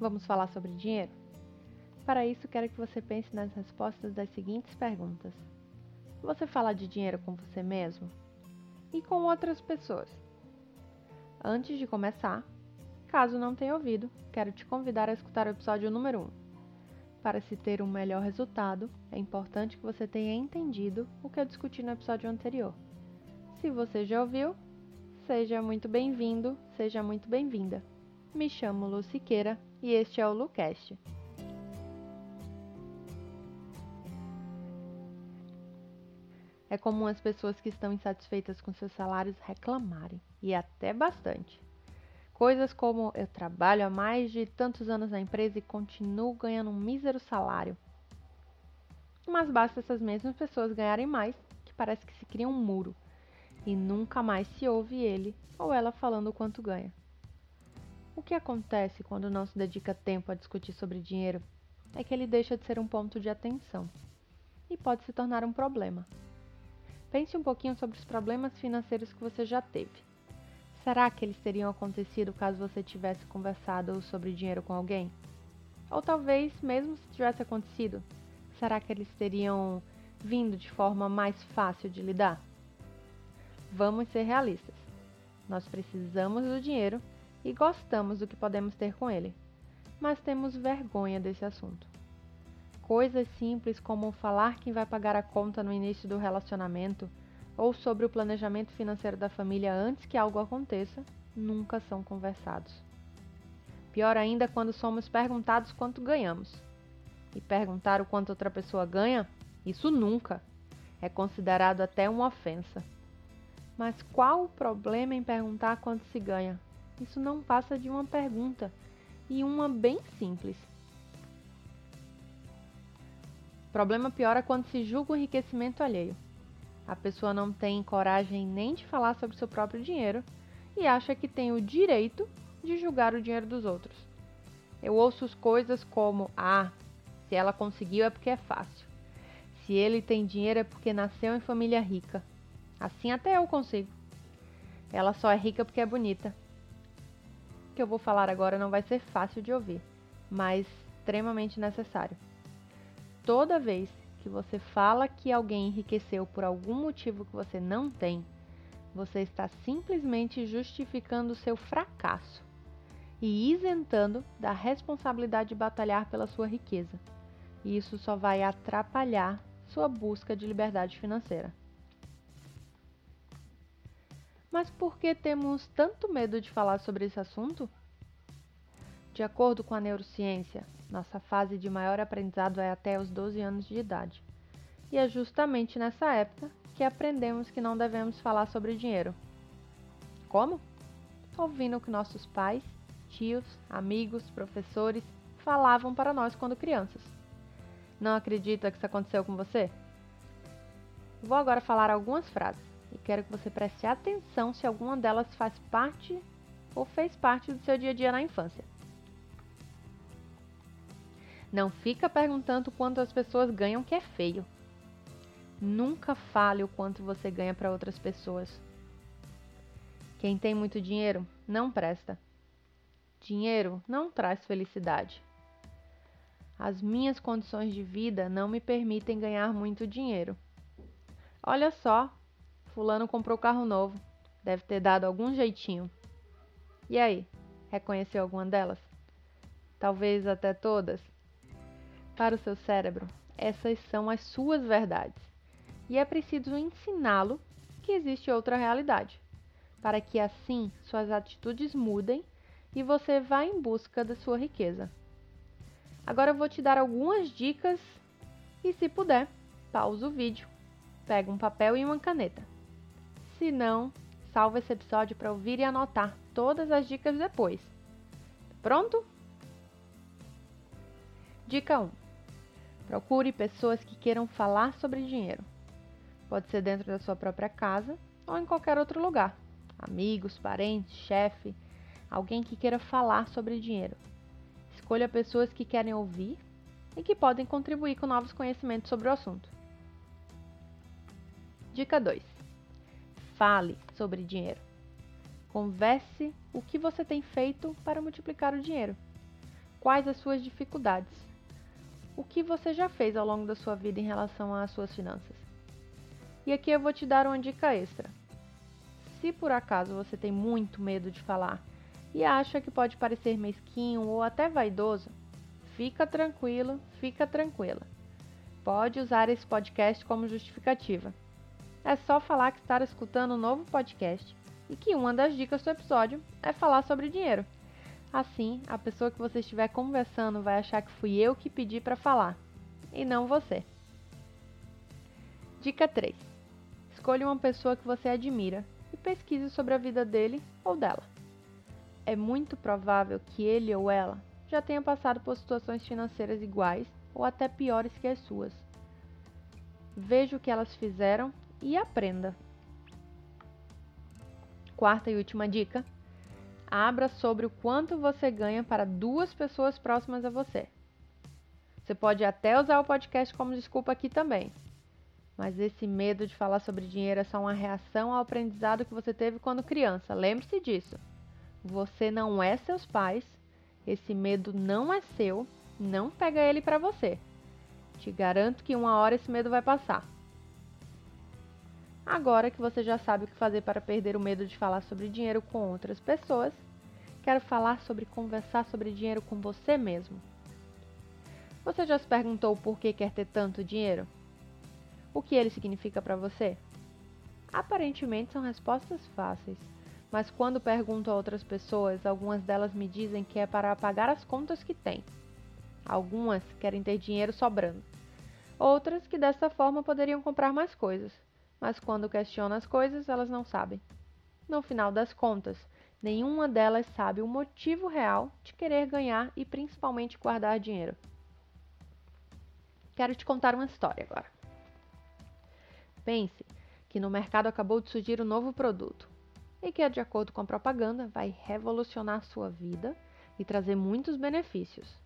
Vamos falar sobre dinheiro? Para isso, quero que você pense nas respostas das seguintes perguntas: Você fala de dinheiro com você mesmo? E com outras pessoas? Antes de começar, caso não tenha ouvido, quero te convidar a escutar o episódio número 1. Para se ter um melhor resultado, é importante que você tenha entendido o que eu discuti no episódio anterior. Se você já ouviu, seja muito bem-vindo, seja muito bem-vinda. Me chamo Lu Siqueira e este é o LuCast. É comum as pessoas que estão insatisfeitas com seus salários reclamarem, e até bastante. Coisas como eu trabalho há mais de tantos anos na empresa e continuo ganhando um mísero salário. Mas basta essas mesmas pessoas ganharem mais, que parece que se cria um muro, e nunca mais se ouve ele ou ela falando o quanto ganha. O que acontece quando não se dedica tempo a discutir sobre dinheiro é que ele deixa de ser um ponto de atenção e pode se tornar um problema. Pense um pouquinho sobre os problemas financeiros que você já teve. Será que eles teriam acontecido caso você tivesse conversado sobre dinheiro com alguém? Ou talvez, mesmo se tivesse acontecido, será que eles teriam vindo de forma mais fácil de lidar? Vamos ser realistas. Nós precisamos do dinheiro e gostamos do que podemos ter com ele, mas temos vergonha desse assunto. Coisas simples como falar quem vai pagar a conta no início do relacionamento ou sobre o planejamento financeiro da família antes que algo aconteça nunca são conversados. Pior ainda quando somos perguntados quanto ganhamos. E perguntar o quanto outra pessoa ganha, isso nunca. É considerado até uma ofensa. Mas qual o problema em perguntar quanto se ganha? Isso não passa de uma pergunta, e uma bem simples. O problema pior é quando se julga o enriquecimento alheio. A pessoa não tem coragem nem de falar sobre seu próprio dinheiro e acha que tem o direito de julgar o dinheiro dos outros. Eu ouço coisas como: ah, se ela conseguiu é porque é fácil. Se ele tem dinheiro é porque nasceu em família rica. Assim até eu consigo. Ela só é rica porque é bonita que eu vou falar agora não vai ser fácil de ouvir, mas extremamente necessário. Toda vez que você fala que alguém enriqueceu por algum motivo que você não tem, você está simplesmente justificando seu fracasso e isentando da responsabilidade de batalhar pela sua riqueza. E isso só vai atrapalhar sua busca de liberdade financeira. Mas por que temos tanto medo de falar sobre esse assunto? De acordo com a neurociência, nossa fase de maior aprendizado é até os 12 anos de idade. E é justamente nessa época que aprendemos que não devemos falar sobre dinheiro. Como? Ouvindo o que nossos pais, tios, amigos, professores falavam para nós quando crianças. Não acredita que isso aconteceu com você? Vou agora falar algumas frases quero que você preste atenção se alguma delas faz parte ou fez parte do seu dia a dia na infância. Não fica perguntando quanto as pessoas ganham, que é feio. Nunca fale o quanto você ganha para outras pessoas. Quem tem muito dinheiro não presta. Dinheiro não traz felicidade. As minhas condições de vida não me permitem ganhar muito dinheiro. Olha só Fulano comprou carro novo. Deve ter dado algum jeitinho. E aí, reconheceu alguma delas? Talvez até todas? Para o seu cérebro, essas são as suas verdades. E é preciso ensiná-lo que existe outra realidade, para que assim suas atitudes mudem e você vá em busca da sua riqueza. Agora eu vou te dar algumas dicas e, se puder, pausa o vídeo, pega um papel e uma caneta se não, salva esse episódio para ouvir e anotar todas as dicas depois. Pronto? Dica 1. Procure pessoas que queiram falar sobre dinheiro. Pode ser dentro da sua própria casa ou em qualquer outro lugar. Amigos, parentes, chefe, alguém que queira falar sobre dinheiro. Escolha pessoas que querem ouvir e que podem contribuir com novos conhecimentos sobre o assunto. Dica 2 Fale sobre dinheiro. Converse o que você tem feito para multiplicar o dinheiro. quais as suas dificuldades. O que você já fez ao longo da sua vida em relação às suas finanças? E aqui eu vou te dar uma dica extra. Se por acaso você tem muito medo de falar e acha que pode parecer mesquinho ou até vaidoso, fica tranquilo, fica tranquila. Pode usar esse podcast como justificativa. É só falar que está escutando um novo podcast e que uma das dicas do episódio é falar sobre dinheiro. Assim, a pessoa que você estiver conversando vai achar que fui eu que pedi para falar e não você. Dica 3. Escolha uma pessoa que você admira e pesquise sobre a vida dele ou dela. É muito provável que ele ou ela já tenha passado por situações financeiras iguais ou até piores que as suas. Veja o que elas fizeram e aprenda. Quarta e última dica: abra sobre o quanto você ganha para duas pessoas próximas a você. Você pode até usar o podcast como desculpa aqui também. Mas esse medo de falar sobre dinheiro é só uma reação ao aprendizado que você teve quando criança. Lembre-se disso. Você não é seus pais. Esse medo não é seu. Não pega ele para você. Te garanto que uma hora esse medo vai passar. Agora que você já sabe o que fazer para perder o medo de falar sobre dinheiro com outras pessoas, quero falar sobre conversar sobre dinheiro com você mesmo. Você já se perguntou por que quer ter tanto dinheiro? O que ele significa para você? Aparentemente são respostas fáceis, mas quando pergunto a outras pessoas, algumas delas me dizem que é para pagar as contas que têm. Algumas querem ter dinheiro sobrando. Outras que dessa forma poderiam comprar mais coisas mas quando questiona as coisas, elas não sabem. No final das contas, nenhuma delas sabe o motivo real de querer ganhar e principalmente guardar dinheiro. Quero te contar uma história agora. Pense que no mercado acabou de surgir um novo produto e que, de acordo com a propaganda, vai revolucionar sua vida e trazer muitos benefícios.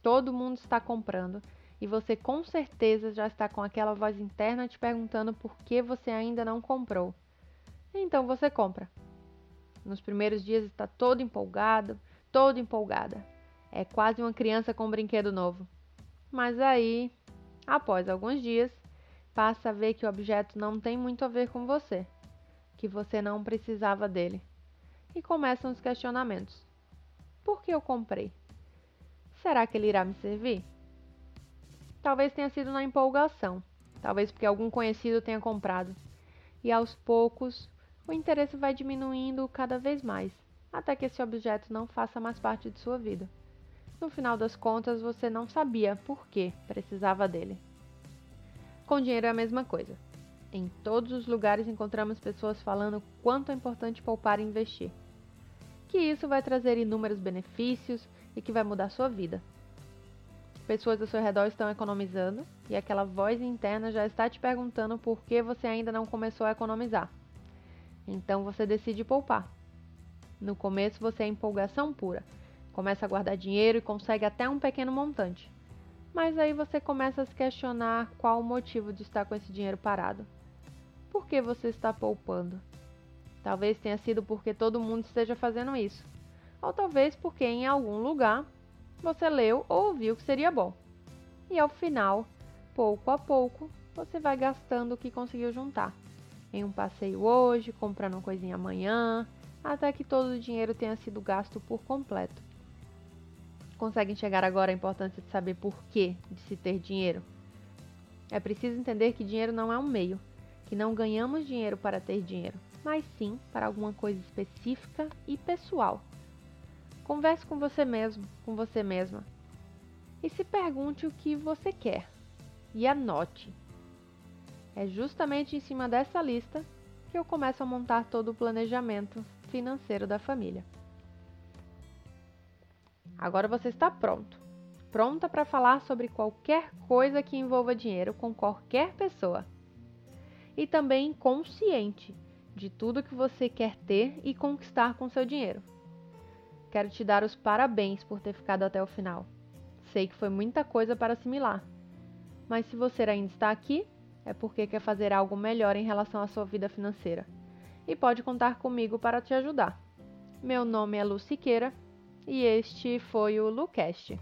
Todo mundo está comprando e você com certeza já está com aquela voz interna te perguntando por que você ainda não comprou. Então você compra. Nos primeiros dias está todo empolgado, todo empolgada. É quase uma criança com um brinquedo novo. Mas aí, após alguns dias, passa a ver que o objeto não tem muito a ver com você, que você não precisava dele. E começam os questionamentos. Por que eu comprei? Será que ele irá me servir? Talvez tenha sido na empolgação, talvez porque algum conhecido tenha comprado. E aos poucos, o interesse vai diminuindo cada vez mais, até que esse objeto não faça mais parte de sua vida. No final das contas, você não sabia por que precisava dele. Com dinheiro é a mesma coisa. Em todos os lugares encontramos pessoas falando quanto é importante poupar e investir. Que isso vai trazer inúmeros benefícios e que vai mudar sua vida pessoas ao seu redor estão economizando e aquela voz interna já está te perguntando por que você ainda não começou a economizar. Então você decide poupar. No começo você é empolgação pura, começa a guardar dinheiro e consegue até um pequeno montante. Mas aí você começa a se questionar qual o motivo de estar com esse dinheiro parado. Por que você está poupando? Talvez tenha sido porque todo mundo esteja fazendo isso. Ou talvez porque em algum lugar você leu ou ouviu que seria bom. E ao final, pouco a pouco, você vai gastando o que conseguiu juntar. Em um passeio hoje, comprando uma coisinha amanhã, até que todo o dinheiro tenha sido gasto por completo. Consegue enxergar agora a importância de saber por que de se ter dinheiro? É preciso entender que dinheiro não é um meio, que não ganhamos dinheiro para ter dinheiro, mas sim para alguma coisa específica e pessoal Converse com você mesmo, com você mesma. E se pergunte o que você quer. E anote. É justamente em cima dessa lista que eu começo a montar todo o planejamento financeiro da família. Agora você está pronto. Pronta para falar sobre qualquer coisa que envolva dinheiro com qualquer pessoa. E também consciente de tudo que você quer ter e conquistar com seu dinheiro. Quero te dar os parabéns por ter ficado até o final. Sei que foi muita coisa para assimilar. Mas se você ainda está aqui, é porque quer fazer algo melhor em relação à sua vida financeira. E pode contar comigo para te ajudar. Meu nome é Lu Siqueira e este foi o LuCast.